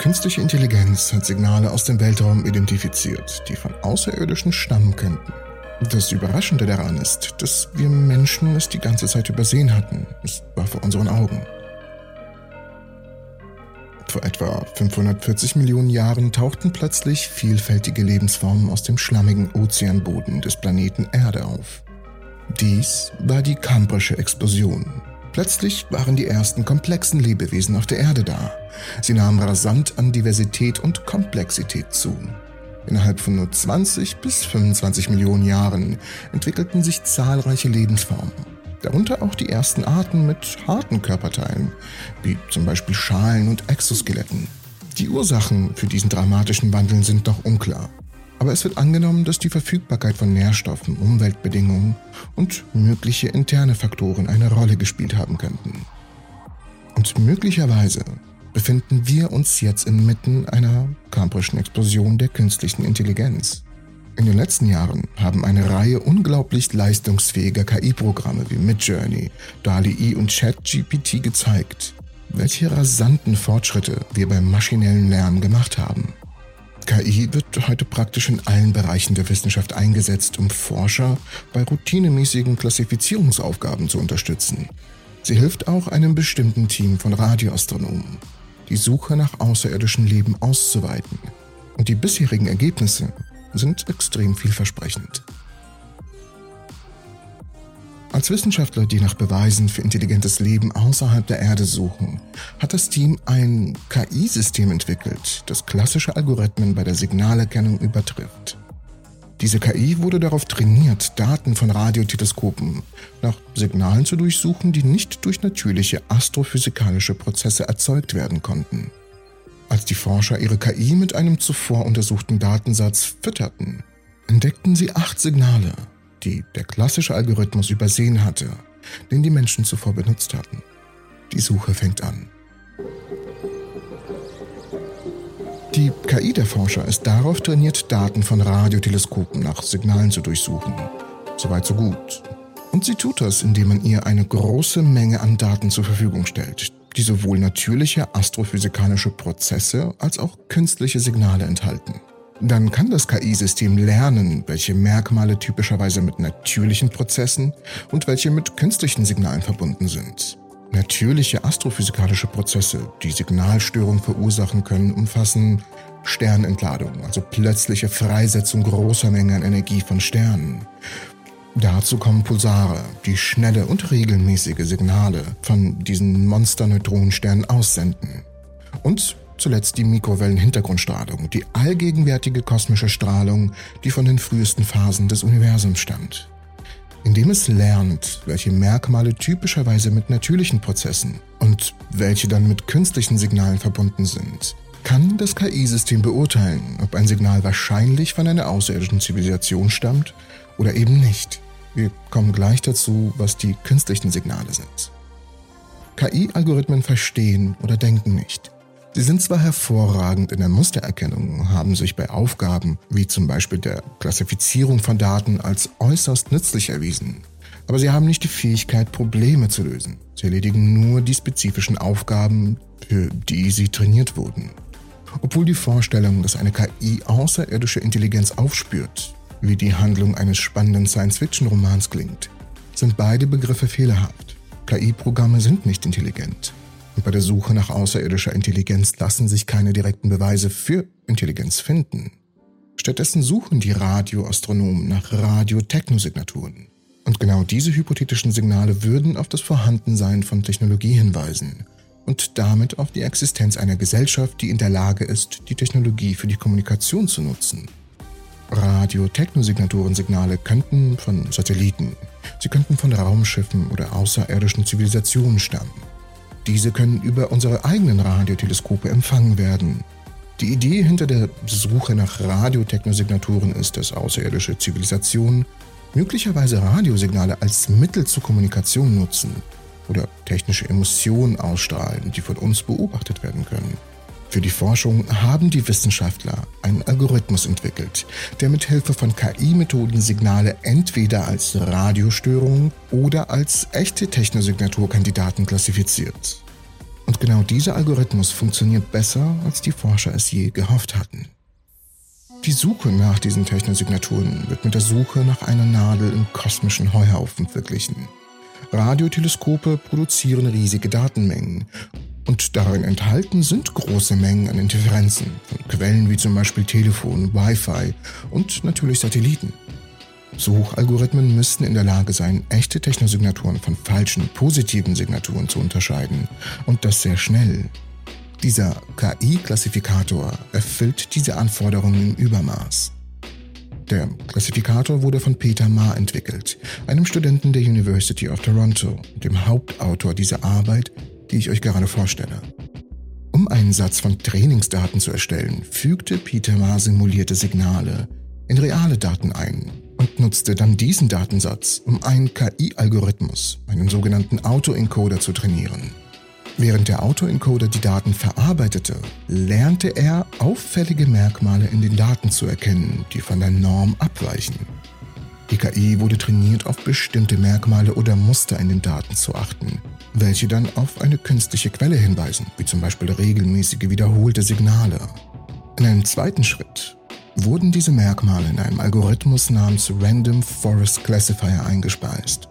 künstliche Intelligenz hat Signale aus dem Weltraum identifiziert, die von Außerirdischen stammen könnten. Das Überraschende daran ist, dass wir Menschen es die ganze Zeit übersehen hatten. Es war vor unseren Augen. Vor etwa 540 Millionen Jahren tauchten plötzlich vielfältige Lebensformen aus dem schlammigen Ozeanboden des Planeten Erde auf. Dies war die Kambrische Explosion. Plötzlich waren die ersten komplexen Lebewesen auf der Erde da. Sie nahmen rasant an Diversität und Komplexität zu. Innerhalb von nur 20 bis 25 Millionen Jahren entwickelten sich zahlreiche Lebensformen darunter auch die ersten Arten mit harten Körperteilen, wie zum Beispiel Schalen und Exoskeletten. Die Ursachen für diesen dramatischen Wandel sind noch unklar. Aber es wird angenommen, dass die Verfügbarkeit von Nährstoffen, Umweltbedingungen und mögliche interne Faktoren eine Rolle gespielt haben könnten. Und möglicherweise befinden wir uns jetzt inmitten einer kambrischen Explosion der künstlichen Intelligenz. In den letzten Jahren haben eine Reihe unglaublich leistungsfähiger KI-Programme wie Midjourney, DALI-E und ChatGPT gezeigt, welche rasanten Fortschritte wir beim maschinellen Lernen gemacht haben. KI wird heute praktisch in allen Bereichen der Wissenschaft eingesetzt, um Forscher bei routinemäßigen Klassifizierungsaufgaben zu unterstützen. Sie hilft auch einem bestimmten Team von Radioastronomen, die Suche nach außerirdischem Leben auszuweiten. Und die bisherigen Ergebnisse sind extrem vielversprechend. Als Wissenschaftler, die nach Beweisen für intelligentes Leben außerhalb der Erde suchen, hat das Team ein KI-System entwickelt, das klassische Algorithmen bei der Signalerkennung übertrifft. Diese KI wurde darauf trainiert, Daten von Radioteleskopen nach Signalen zu durchsuchen, die nicht durch natürliche astrophysikalische Prozesse erzeugt werden konnten. Als die Forscher ihre KI mit einem zuvor untersuchten Datensatz fütterten, entdeckten sie acht Signale, die der klassische Algorithmus übersehen hatte, den die Menschen zuvor benutzt hatten. Die Suche fängt an. Die KI der Forscher ist darauf trainiert, Daten von Radioteleskopen nach Signalen zu durchsuchen. Soweit so gut. Und sie tut das, indem man ihr eine große Menge an Daten zur Verfügung stellt, die sowohl natürliche astrophysikalische Prozesse als auch künstliche Signale enthalten. Dann kann das KI-System lernen, welche Merkmale typischerweise mit natürlichen Prozessen und welche mit künstlichen Signalen verbunden sind. Natürliche astrophysikalische Prozesse, die Signalstörungen verursachen können, umfassen Sternentladung, also plötzliche Freisetzung großer Mengen an Energie von Sternen, Dazu kommen Pulsare, die schnelle und regelmäßige Signale von diesen Monsterneutronensternen aussenden. Und zuletzt die Mikrowellenhintergrundstrahlung, die allgegenwärtige kosmische Strahlung, die von den frühesten Phasen des Universums stammt. Indem es lernt, welche Merkmale typischerweise mit natürlichen Prozessen und welche dann mit künstlichen Signalen verbunden sind, kann das KI-System beurteilen, ob ein Signal wahrscheinlich von einer außerirdischen Zivilisation stammt oder eben nicht. Wir kommen gleich dazu, was die künstlichen Signale sind. KI-Algorithmen verstehen oder denken nicht. Sie sind zwar hervorragend in der Mustererkennung, haben sich bei Aufgaben wie zum Beispiel der Klassifizierung von Daten als äußerst nützlich erwiesen, aber sie haben nicht die Fähigkeit, Probleme zu lösen. Sie erledigen nur die spezifischen Aufgaben, für die sie trainiert wurden. Obwohl die Vorstellung, dass eine KI außerirdische Intelligenz aufspürt, wie die Handlung eines spannenden Science-Fiction-Romans klingt, sind beide Begriffe fehlerhaft. KI-Programme sind nicht intelligent. Und bei der Suche nach außerirdischer Intelligenz lassen sich keine direkten Beweise für Intelligenz finden. Stattdessen suchen die Radioastronomen nach Radiotechnosignaturen. Und genau diese hypothetischen Signale würden auf das Vorhandensein von Technologie hinweisen und damit auf die Existenz einer Gesellschaft, die in der Lage ist, die Technologie für die Kommunikation zu nutzen Radio-Technosignaturensignale könnten von Satelliten, sie könnten von Raumschiffen oder außerirdischen Zivilisationen stammen. Diese können über unsere eigenen Radioteleskope empfangen werden. Die Idee hinter der Suche nach Radiotechnosignaturen ist, dass außerirdische Zivilisationen möglicherweise Radiosignale als Mittel zur Kommunikation nutzen oder technische Emotionen ausstrahlen, die von uns beobachtet werden können. Für die Forschung haben die Wissenschaftler einen Algorithmus entwickelt, der mit Hilfe von KI-Methoden Signale entweder als Radiostörungen oder als echte Technosignaturkandidaten klassifiziert. Und genau dieser Algorithmus funktioniert besser, als die Forscher es je gehofft hatten. Die Suche nach diesen Technosignaturen wird mit der Suche nach einer Nadel im kosmischen Heuhaufen verglichen. Radioteleskope produzieren riesige Datenmengen und darin enthalten sind große Mengen an Interferenzen von Quellen wie zum Beispiel Telefon, Wi-Fi und natürlich Satelliten. Suchalgorithmen müssten in der Lage sein, echte Technosignaturen von falschen, positiven Signaturen zu unterscheiden und das sehr schnell. Dieser KI-Klassifikator erfüllt diese Anforderungen im Übermaß. Der Klassifikator wurde von Peter Ma entwickelt, einem Studenten der University of Toronto, dem Hauptautor dieser Arbeit, die ich euch gerade vorstelle. Um einen Satz von Trainingsdaten zu erstellen, fügte Peter Ma simulierte Signale in reale Daten ein und nutzte dann diesen Datensatz, um einen KI-Algorithmus, einen sogenannten Autoencoder, zu trainieren. Während der Autoencoder die Daten verarbeitete, lernte er auffällige Merkmale in den Daten zu erkennen, die von der Norm abweichen. Die KI wurde trainiert, auf bestimmte Merkmale oder Muster in den Daten zu achten, welche dann auf eine künstliche Quelle hinweisen, wie zum Beispiel regelmäßige wiederholte Signale. In einem zweiten Schritt wurden diese Merkmale in einem Algorithmus namens Random Forest Classifier eingespeist.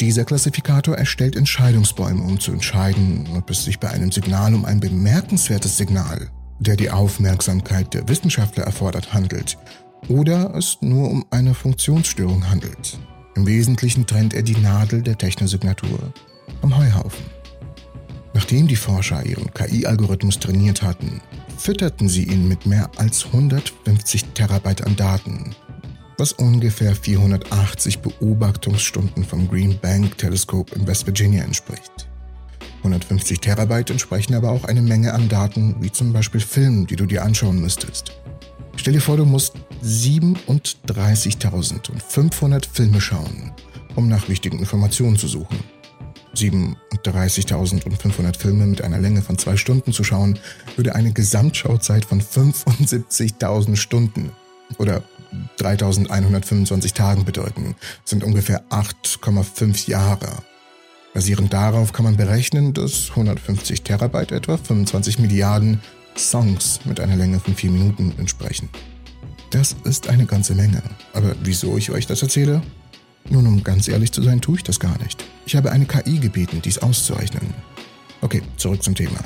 Dieser Klassifikator erstellt Entscheidungsbäume, um zu entscheiden, ob es sich bei einem Signal um ein bemerkenswertes Signal, der die Aufmerksamkeit der Wissenschaftler erfordert, handelt, oder es nur um eine Funktionsstörung handelt. Im Wesentlichen trennt er die Nadel der Technosignatur vom Heuhaufen. Nachdem die Forscher ihren KI-Algorithmus trainiert hatten, fütterten sie ihn mit mehr als 150 Terabyte an Daten, was ungefähr 480 Beobachtungsstunden vom Green Bank Telescope in West Virginia entspricht. 150 Terabyte entsprechen aber auch eine Menge an Daten, wie zum Beispiel Filmen, die du dir anschauen müsstest. Stell dir vor, du musst 37.500 Filme schauen, um nach wichtigen Informationen zu suchen. 37.500 Filme mit einer Länge von zwei Stunden zu schauen, würde eine Gesamtschauzeit von 75.000 Stunden oder 3.125 Tagen bedeuten, sind ungefähr 8,5 Jahre. Basierend darauf kann man berechnen, dass 150 Terabyte etwa 25 Milliarden Songs mit einer Länge von 4 Minuten entsprechen. Das ist eine ganze Menge. Aber wieso ich euch das erzähle? Nun, um ganz ehrlich zu sein, tue ich das gar nicht. Ich habe eine KI gebeten, dies auszurechnen. Okay, zurück zum Thema.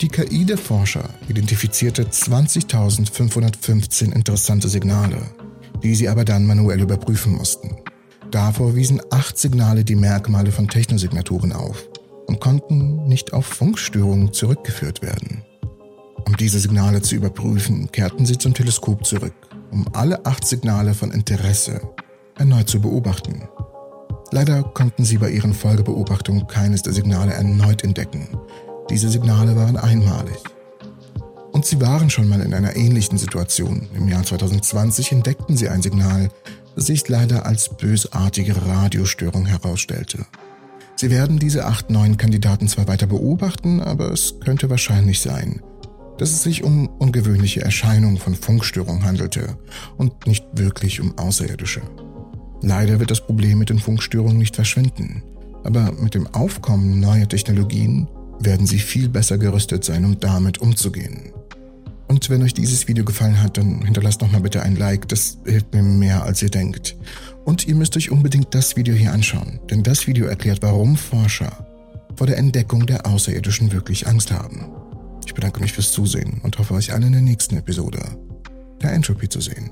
Die KI der Forscher identifizierte 20.515 interessante Signale, die sie aber dann manuell überprüfen mussten. Davor wiesen acht Signale die Merkmale von Technosignaturen auf und konnten nicht auf Funkstörungen zurückgeführt werden. Um diese Signale zu überprüfen, kehrten sie zum Teleskop zurück, um alle acht Signale von Interesse erneut zu beobachten. Leider konnten sie bei ihren Folgebeobachtungen keines der Signale erneut entdecken. Diese Signale waren einmalig. Und sie waren schon mal in einer ähnlichen Situation. Im Jahr 2020 entdeckten sie ein Signal, das sich leider als bösartige Radiostörung herausstellte. Sie werden diese acht neuen Kandidaten zwar weiter beobachten, aber es könnte wahrscheinlich sein, dass es sich um ungewöhnliche Erscheinungen von Funkstörungen handelte und nicht wirklich um Außerirdische. Leider wird das Problem mit den Funkstörungen nicht verschwinden, aber mit dem Aufkommen neuer Technologien werden Sie viel besser gerüstet sein, um damit umzugehen. Und wenn euch dieses Video gefallen hat, dann hinterlasst noch mal bitte ein Like, das hilft mir mehr als ihr denkt. Und ihr müsst euch unbedingt das Video hier anschauen, denn das Video erklärt, warum Forscher vor der Entdeckung der Außerirdischen wirklich Angst haben. Ich bedanke mich fürs Zusehen und hoffe euch alle in der nächsten Episode der Entropy zu sehen.